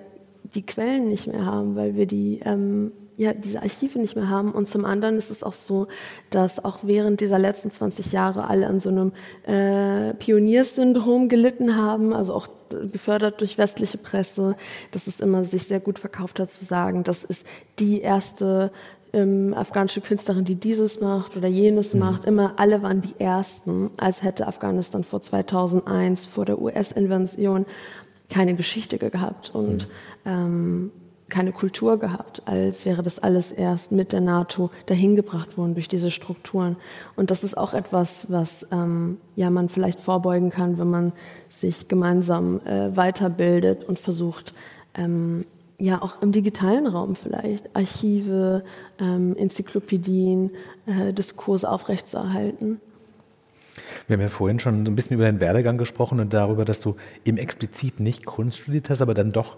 die Quellen nicht mehr haben, weil wir die ähm, ja, diese Archive nicht mehr haben. Und zum anderen ist es auch so, dass auch während dieser letzten 20 Jahre alle an so einem äh, Pioniersyndrom gelitten haben, also auch gefördert durch westliche Presse, dass es immer sich sehr gut verkauft hat zu sagen, das ist die erste ähm, afghanische Künstlerin, die dieses macht oder jenes mhm. macht. Immer alle waren die Ersten, als hätte Afghanistan vor 2001, vor der US-Invasion, keine Geschichte gehabt. Und mhm. ähm, keine Kultur gehabt, als wäre das alles erst mit der NATO dahingebracht worden durch diese Strukturen. Und das ist auch etwas, was ähm, ja man vielleicht vorbeugen kann, wenn man sich gemeinsam äh, weiterbildet und versucht, ähm, ja auch im digitalen Raum vielleicht Archive, ähm, Enzyklopädien, äh, Diskurse aufrechtzuerhalten. Wir haben ja vorhin schon ein bisschen über deinen Werdegang gesprochen und darüber, dass du eben explizit nicht Kunst studiert hast, aber dann doch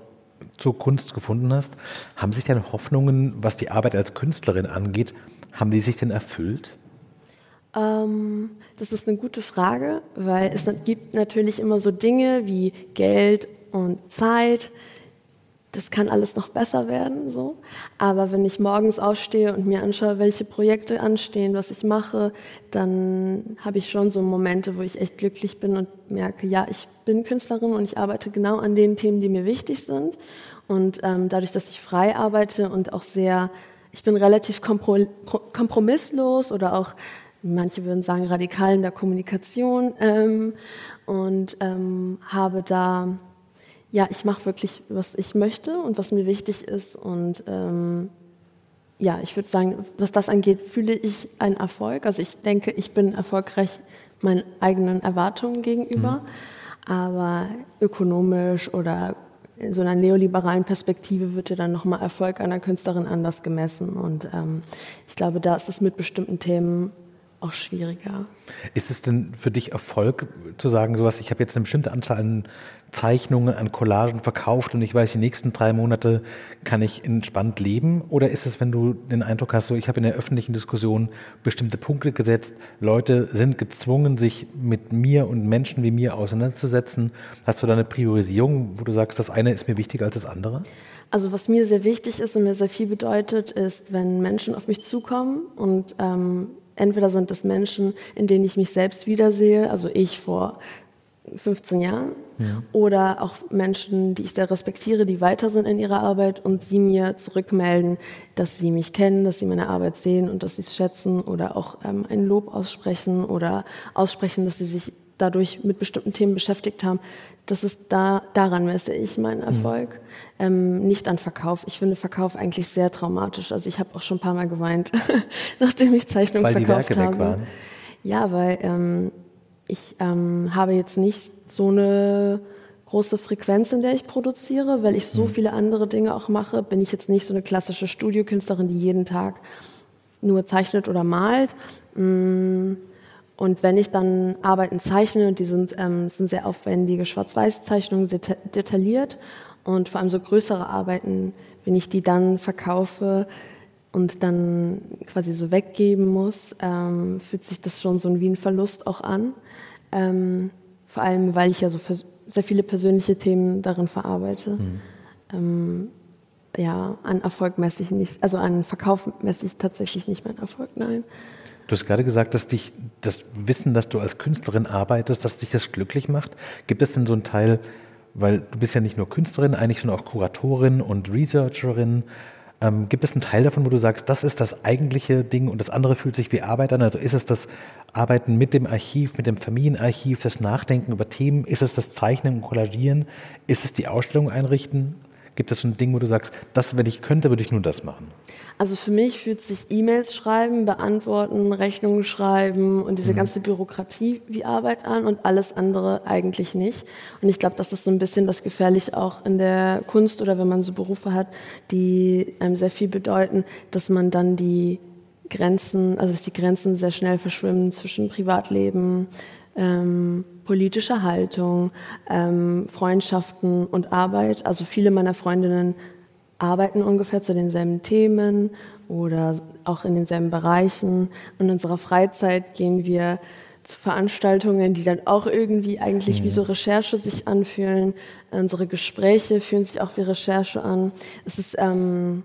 zur Kunst gefunden hast. Haben sich deine Hoffnungen, was die Arbeit als Künstlerin angeht, haben die sich denn erfüllt? Ähm, das ist eine gute Frage, weil es gibt natürlich immer so Dinge wie Geld und Zeit, das kann alles noch besser werden. So. Aber wenn ich morgens aufstehe und mir anschaue, welche Projekte anstehen, was ich mache, dann habe ich schon so Momente, wo ich echt glücklich bin und merke, ja, ich bin Künstlerin und ich arbeite genau an den Themen, die mir wichtig sind. Und ähm, dadurch, dass ich frei arbeite und auch sehr, ich bin relativ kompromisslos oder auch, manche würden sagen, radikal in der Kommunikation ähm, und ähm, habe da ja, ich mache wirklich, was ich möchte und was mir wichtig ist. Und ähm, ja, ich würde sagen, was das angeht, fühle ich einen Erfolg. Also ich denke, ich bin erfolgreich meinen eigenen Erwartungen gegenüber. Mhm. Aber ökonomisch oder in so einer neoliberalen Perspektive wird ja dann nochmal Erfolg einer Künstlerin anders gemessen. Und ähm, ich glaube, da ist es mit bestimmten Themen auch schwieriger. Ist es denn für dich Erfolg zu sagen, sowas, ich habe jetzt eine bestimmte Anzahl an Zeichnungen, an Collagen verkauft und ich weiß, die nächsten drei Monate kann ich entspannt leben? Oder ist es, wenn du den Eindruck hast, so ich habe in der öffentlichen Diskussion bestimmte Punkte gesetzt, Leute sind gezwungen, sich mit mir und Menschen wie mir auseinanderzusetzen? Hast du da eine Priorisierung, wo du sagst, das eine ist mir wichtiger als das andere? Also was mir sehr wichtig ist und mir sehr viel bedeutet, ist, wenn Menschen auf mich zukommen und ähm, entweder sind es Menschen, in denen ich mich selbst wiedersehe, also ich vor 15 Jahren ja. oder auch Menschen, die ich sehr respektiere, die weiter sind in ihrer Arbeit und sie mir zurückmelden, dass sie mich kennen, dass sie meine Arbeit sehen und dass sie es schätzen oder auch ähm, ein Lob aussprechen oder aussprechen, dass sie sich dadurch mit bestimmten Themen beschäftigt haben. Das ist da, daran messe ich meinen mhm. Erfolg, mhm. ähm, nicht an Verkauf. Ich finde Verkauf eigentlich sehr traumatisch. Also ich habe auch schon ein paar Mal geweint, nachdem ich Zeichnungen weil verkauft die Werke habe. Weg waren. Ja, weil ähm, ich ähm, habe jetzt nicht so eine große Frequenz, in der ich produziere, weil ich so mhm. viele andere Dinge auch mache. Bin ich jetzt nicht so eine klassische Studiokünstlerin, die jeden Tag nur zeichnet oder malt. Mm, und wenn ich dann Arbeiten zeichne, und die sind, ähm, sind sehr aufwendige Schwarz-Weiß-Zeichnungen, sehr detailliert und vor allem so größere Arbeiten, wenn ich die dann verkaufe, und dann quasi so weggeben muss, ähm, fühlt sich das schon so wie ein Verlust auch an. Ähm, vor allem, weil ich ja so sehr viele persönliche Themen darin verarbeite. Mhm. Ähm, ja, an Erfolg messe ich nicht, also an Verkauf messe ich tatsächlich nicht meinen Erfolg, nein. Du hast gerade gesagt, dass dich das Wissen, dass du als Künstlerin arbeitest, dass dich das glücklich macht. Gibt es denn so einen Teil, weil du bist ja nicht nur Künstlerin, eigentlich schon auch Kuratorin und Researcherin. Ähm, gibt es einen Teil davon, wo du sagst, das ist das eigentliche Ding und das andere fühlt sich wie Arbeit an? Also ist es das Arbeiten mit dem Archiv, mit dem Familienarchiv, das Nachdenken über Themen? Ist es das Zeichnen und Kollagieren? Ist es die Ausstellung einrichten? Gibt es so ein Ding, wo du sagst, das, wenn ich könnte, würde ich nur das machen? Also für mich fühlt sich E-Mails schreiben, beantworten, Rechnungen schreiben und diese mhm. ganze Bürokratie wie Arbeit an und alles andere eigentlich nicht. Und ich glaube, das ist so ein bisschen das Gefährliche auch in der Kunst oder wenn man so Berufe hat, die einem sehr viel bedeuten, dass man dann die Grenzen, also dass die Grenzen sehr schnell verschwimmen zwischen Privatleben, ähm, politischer Haltung, ähm, Freundschaften und Arbeit. Also viele meiner Freundinnen arbeiten ungefähr zu denselben Themen oder auch in denselben Bereichen. In unserer Freizeit gehen wir zu Veranstaltungen, die dann auch irgendwie eigentlich wie so mhm. Recherche sich anfühlen. Unsere Gespräche fühlen sich auch wie Recherche an. Es ist ähm,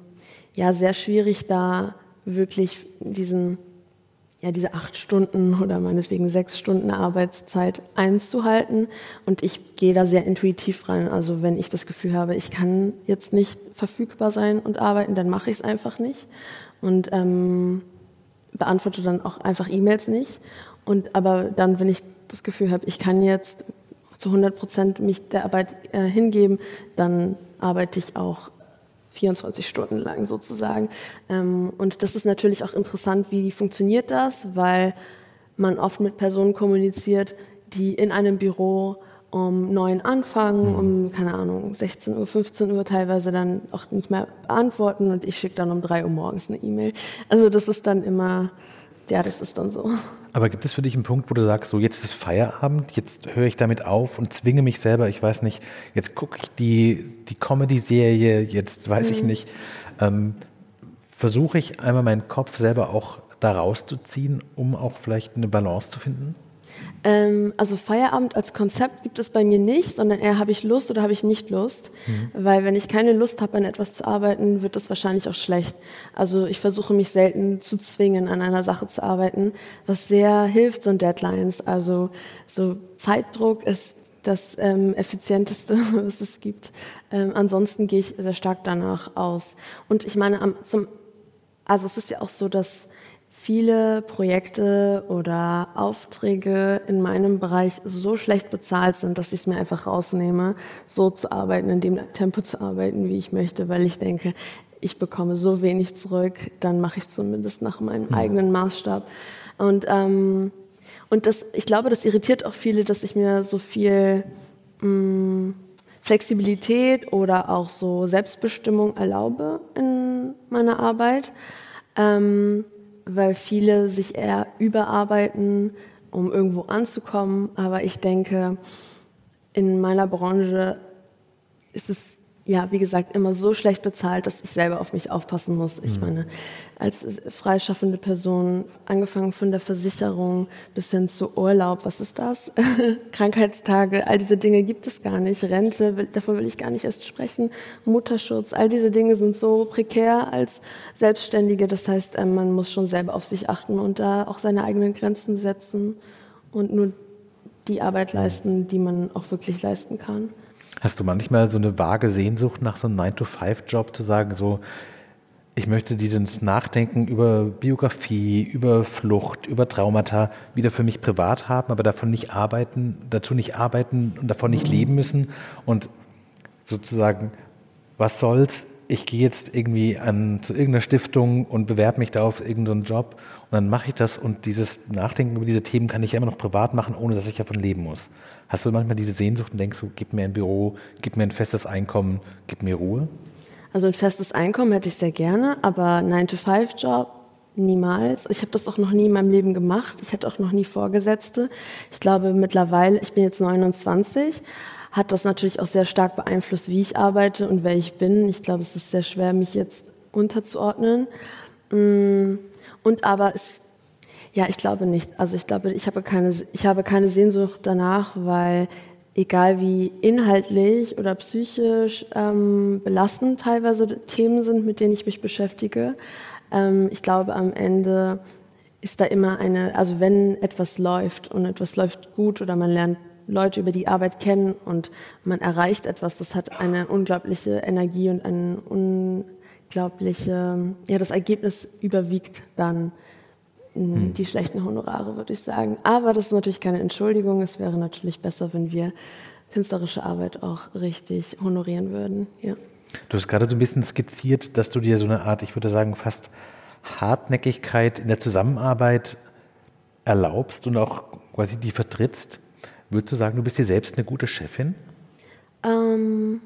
ja sehr schwierig, da wirklich diesen ja, diese acht Stunden oder meinetwegen sechs Stunden Arbeitszeit einzuhalten. Und ich gehe da sehr intuitiv rein. Also wenn ich das Gefühl habe, ich kann jetzt nicht verfügbar sein und arbeiten, dann mache ich es einfach nicht. Und ähm, beantworte dann auch einfach E-Mails nicht. Und aber dann, wenn ich das Gefühl habe, ich kann jetzt zu 100 Prozent mich der Arbeit äh, hingeben, dann arbeite ich auch 24 Stunden lang sozusagen. Ähm, und das ist natürlich auch interessant, wie funktioniert das, weil man oft mit Personen kommuniziert, die in einem Büro um neun anfangen, um, keine Ahnung, 16 Uhr, 15 Uhr teilweise dann auch nicht mehr beantworten und ich schicke dann um drei Uhr morgens eine E-Mail. Also das ist dann immer, ja, das ist dann so. Aber gibt es für dich einen Punkt, wo du sagst, so jetzt ist Feierabend, jetzt höre ich damit auf und zwinge mich selber, ich weiß nicht, jetzt gucke ich die, die Comedy-Serie, jetzt weiß mhm. ich nicht, ähm, versuche ich einmal meinen Kopf selber auch da rauszuziehen, um auch vielleicht eine Balance zu finden? Ähm, also Feierabend als Konzept gibt es bei mir nicht, sondern eher habe ich Lust oder habe ich nicht Lust. Mhm. Weil wenn ich keine Lust habe, an etwas zu arbeiten, wird das wahrscheinlich auch schlecht. Also ich versuche mich selten zu zwingen, an einer Sache zu arbeiten. Was sehr hilft, sind Deadlines. Also so Zeitdruck ist das ähm, effizienteste, was es gibt. Ähm, ansonsten gehe ich sehr stark danach aus. Und ich meine, am, zum, also es ist ja auch so, dass viele Projekte oder Aufträge in meinem Bereich so schlecht bezahlt sind, dass ich es mir einfach rausnehme, so zu arbeiten, in dem Tempo zu arbeiten, wie ich möchte, weil ich denke, ich bekomme so wenig zurück, dann mache ich zumindest nach meinem ja. eigenen Maßstab. Und, ähm, und das, ich glaube, das irritiert auch viele, dass ich mir so viel mh, mm, Flexibilität oder auch so Selbstbestimmung erlaube in meiner Arbeit. Ähm, weil viele sich eher überarbeiten, um irgendwo anzukommen. Aber ich denke, in meiner Branche ist es ja, wie gesagt, immer so schlecht bezahlt, dass ich selber auf mich aufpassen muss. Ich mhm. meine, als freischaffende Person, angefangen von der Versicherung bis hin zu Urlaub, was ist das? Krankheitstage, all diese Dinge gibt es gar nicht. Rente, davon will ich gar nicht erst sprechen. Mutterschutz, all diese Dinge sind so prekär als Selbstständige. Das heißt, ähm, man muss schon selber auf sich achten und da auch seine eigenen Grenzen setzen und nur die Arbeit leisten, die man auch wirklich leisten kann. Hast du manchmal so eine vage Sehnsucht nach so einem 9-to-5-Job zu sagen, so, ich möchte dieses Nachdenken über Biografie, über Flucht, über Traumata wieder für mich privat haben, aber davon nicht arbeiten, dazu nicht arbeiten und davon nicht leben müssen und sozusagen, was soll's? Ich gehe jetzt irgendwie an, zu irgendeiner Stiftung und bewerbe mich da auf irgendeinen Job und dann mache ich das und dieses Nachdenken über diese Themen kann ich ja immer noch privat machen, ohne dass ich davon leben muss. Hast du manchmal diese Sehnsucht und denkst du, gib mir ein Büro, gib mir ein festes Einkommen, gib mir Ruhe? Also ein festes Einkommen hätte ich sehr gerne, aber 9-to-5-Job niemals. Ich habe das auch noch nie in meinem Leben gemacht. Ich hatte auch noch nie Vorgesetzte. Ich glaube mittlerweile, ich bin jetzt 29, hat das natürlich auch sehr stark beeinflusst, wie ich arbeite und wer ich bin. Ich glaube, es ist sehr schwer, mich jetzt unterzuordnen. Mm, und aber es ja, ich glaube nicht. Also ich glaube, ich habe keine, ich habe keine Sehnsucht danach, weil egal wie inhaltlich oder psychisch ähm, belastend teilweise Themen sind, mit denen ich mich beschäftige, ähm, ich glaube am Ende ist da immer eine, also wenn etwas läuft und etwas läuft gut oder man lernt Leute über die Arbeit kennen und man erreicht etwas, das hat eine unglaubliche Energie und eine unglaubliche, ja, das Ergebnis überwiegt dann hm. die schlechten Honorare, würde ich sagen. Aber das ist natürlich keine Entschuldigung. Es wäre natürlich besser, wenn wir künstlerische Arbeit auch richtig honorieren würden. Ja. Du hast gerade so ein bisschen skizziert, dass du dir so eine Art, ich würde sagen, fast Hartnäckigkeit in der Zusammenarbeit erlaubst und auch quasi die vertrittst. Würdest du sagen, du bist dir selbst eine gute Chefin? Ähm,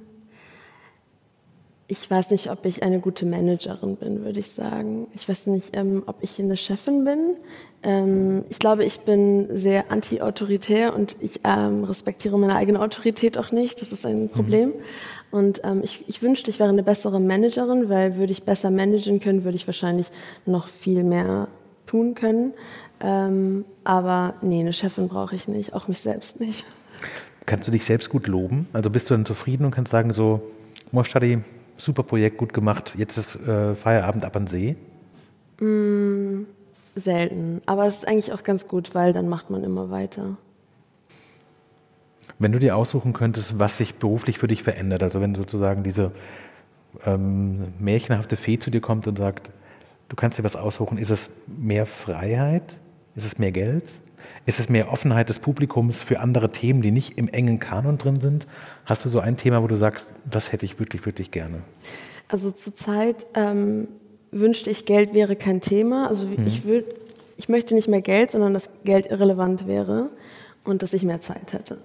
ich weiß nicht, ob ich eine gute Managerin bin, würde ich sagen. Ich weiß nicht, ähm, ob ich eine Chefin bin. Ähm, ich glaube, ich bin sehr anti-autoritär und ich ähm, respektiere meine eigene Autorität auch nicht. Das ist ein mhm. Problem. Mhm. Und ähm, ich, ich wünschte, ich wäre eine bessere Managerin, weil würde ich besser managen können, würde ich wahrscheinlich noch viel mehr tun können. Ähm, aber nee, eine Chefin brauche ich nicht, auch mich selbst nicht. Kannst du dich selbst gut loben? Also bist du dann zufrieden und kannst sagen so, Moschari, super Projekt, gut gemacht, jetzt ist äh, Feierabend ab an See? Mm, selten, aber es ist eigentlich auch ganz gut, weil dann macht man immer weiter. Wenn du dir aussuchen könntest, was sich beruflich für dich verändert, also wenn sozusagen diese ähm, märchenhafte Fee zu dir kommt und sagt, du kannst dir was aussuchen, ist es mehr Freiheit? Ist es mehr Geld? Ist es mehr Offenheit des Publikums für andere Themen, die nicht im engen Kanon drin sind? Hast du so ein Thema, wo du sagst, das hätte ich wirklich, wirklich gerne? Also zurzeit ähm, wünschte ich, Geld wäre kein Thema. Also hm. ich, will, ich möchte nicht mehr Geld, sondern dass Geld irrelevant wäre und dass ich mehr Zeit hätte.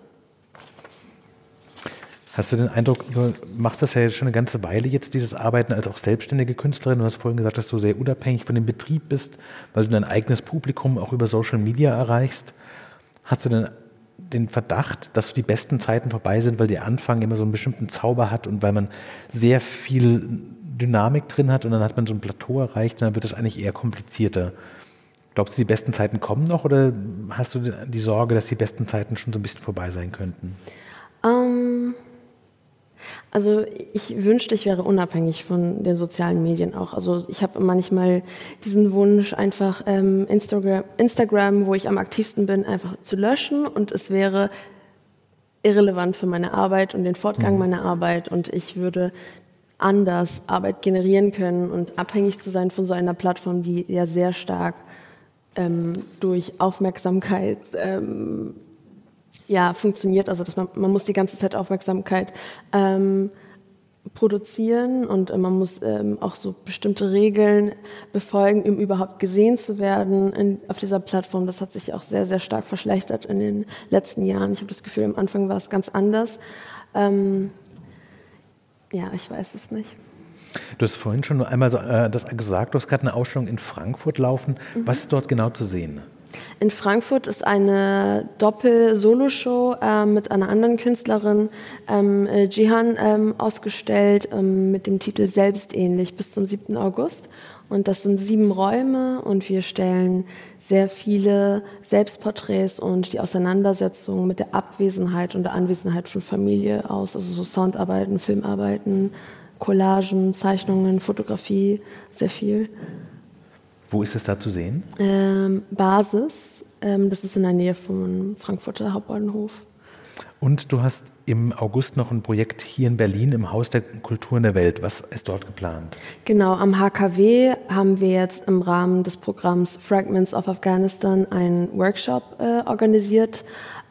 Hast du den Eindruck, du machst das ja schon eine ganze Weile jetzt, dieses Arbeiten als auch selbstständige Künstlerin. Du hast vorhin gesagt, dass du sehr unabhängig von dem Betrieb bist, weil du dein eigenes Publikum auch über Social Media erreichst. Hast du denn den Verdacht, dass die besten Zeiten vorbei sind, weil der Anfang immer so einen bestimmten Zauber hat und weil man sehr viel Dynamik drin hat und dann hat man so ein Plateau erreicht und dann wird es eigentlich eher komplizierter. Glaubst du, die besten Zeiten kommen noch oder hast du die Sorge, dass die besten Zeiten schon so ein bisschen vorbei sein könnten? Um ähm, also ich wünschte, ich wäre unabhängig von den sozialen Medien auch. Also ich habe manchmal diesen Wunsch, einfach ähm, Instagram, Instagram, wo ich am aktivsten bin, einfach zu löschen und es wäre irrelevant für meine Arbeit und den Fortgang mhm. meiner Arbeit und ich würde anders Arbeit generieren können und abhängig zu sein von so einer Plattform, die ja sehr stark ähm, durch Aufmerksamkeit ähm, ja, funktioniert. Also dass man, man muss die ganze Zeit Aufmerksamkeit ähm, produzieren und man muss ähm, auch so bestimmte Regeln befolgen, um überhaupt gesehen zu werden in, auf dieser Plattform. Das hat sich auch sehr, sehr stark verschlechtert in den letzten Jahren. Ich habe das Gefühl, am Anfang war es ganz anders. Ähm, ja, ich weiß es nicht. Du hast vorhin schon einmal so, äh, das gesagt, du hast gerade eine Ausstellung in Frankfurt laufen. Mhm. Was ist dort genau zu sehen? In Frankfurt ist eine Doppel-Solo-Show äh, mit einer anderen Künstlerin, ähm, äh, Jihan, ähm, ausgestellt ähm, mit dem Titel Selbstähnlich bis zum 7. August. Und das sind sieben Räume und wir stellen sehr viele Selbstporträts und die Auseinandersetzung mit der Abwesenheit und der Anwesenheit von Familie aus, also so Soundarbeiten, Filmarbeiten, Collagen, Zeichnungen, Fotografie, sehr viel. Wo ist es da zu sehen? Ähm, Basis, ähm, das ist in der Nähe vom Frankfurter Hauptbahnhof. Und du hast im August noch ein Projekt hier in Berlin im Haus der Kulturen der Welt. Was ist dort geplant? Genau, am HKW haben wir jetzt im Rahmen des Programms Fragments of Afghanistan einen Workshop äh, organisiert,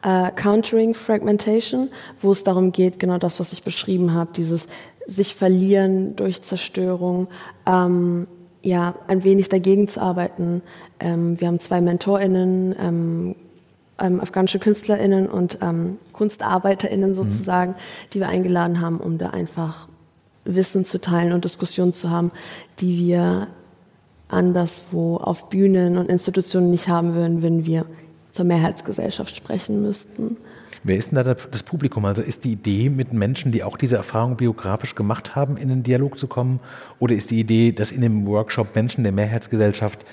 äh, Countering Fragmentation, wo es darum geht, genau das, was ich beschrieben habe, dieses sich verlieren durch Zerstörung. Ähm, ja, ein wenig dagegen zu arbeiten. Ähm, wir haben zwei MentorInnen, ähm, ähm, afghanische KünstlerInnen und ähm, KunstarbeiterInnen mhm. sozusagen, mhm. die wir eingeladen haben, um da einfach Wissen zu teilen und Diskussionen zu haben, die wir anderswo auf Bühnen und Institutionen nicht haben würden, wenn wir zur Mehrheitsgesellschaft sprechen müssten. Wer ist denn da das Publikum? Also ist die Idee, mit Menschen, die auch diese Erfahrung biografisch gemacht haben, in den Dialog zu kommen? Oder ist die Idee, dass in dem Workshop Menschen der Mehrheitsgesellschaft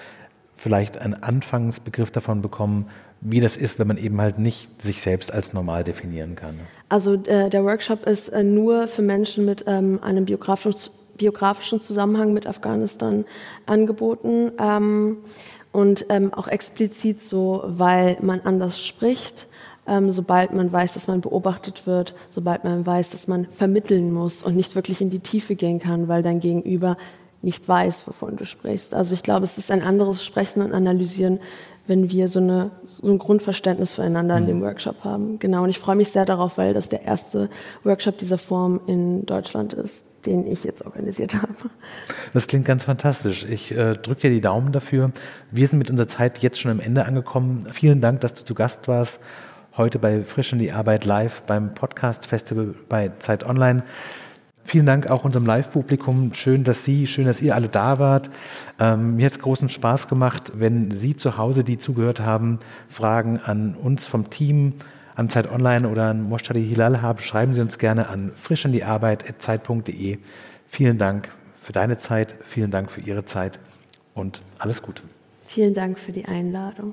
vielleicht einen Anfangsbegriff davon bekommen, wie das ist, wenn man eben halt nicht sich selbst als normal definieren kann? Also äh, der Workshop ist äh, nur für Menschen mit ähm, einem biografischen, biografischen Zusammenhang mit Afghanistan angeboten. Ähm, und ähm, auch explizit so, weil man anders spricht, ähm, sobald man weiß, dass man beobachtet wird, sobald man weiß, dass man vermitteln muss und nicht wirklich in die Tiefe gehen kann, weil dein Gegenüber nicht weiß, wovon du sprichst. Also ich glaube, es ist ein anderes Sprechen und Analysieren, wenn wir so, eine, so ein Grundverständnis füreinander mhm. in dem Workshop haben. Genau, und ich freue mich sehr darauf, weil das der erste Workshop dieser Form in Deutschland ist, den ich jetzt organisiert habe. Das klingt ganz fantastisch. Ich äh, drücke dir die Daumen dafür. Wir sind mit unserer Zeit jetzt schon am Ende angekommen. Vielen Dank, dass du zu Gast warst heute bei Frisch in die Arbeit live beim Podcast Festival bei Zeit Online. Vielen Dank auch unserem Live-Publikum. Schön, dass Sie, schön, dass ihr alle da wart. Ähm, mir hat es großen Spaß gemacht. Wenn Sie zu Hause, die zugehört haben, Fragen an uns vom Team, an Zeit Online oder an Moshtadi Hilal haben, schreiben Sie uns gerne an frischinDieArbeit.zeit.de. Vielen Dank für deine Zeit, vielen Dank für Ihre Zeit und alles Gute. Vielen Dank für die Einladung.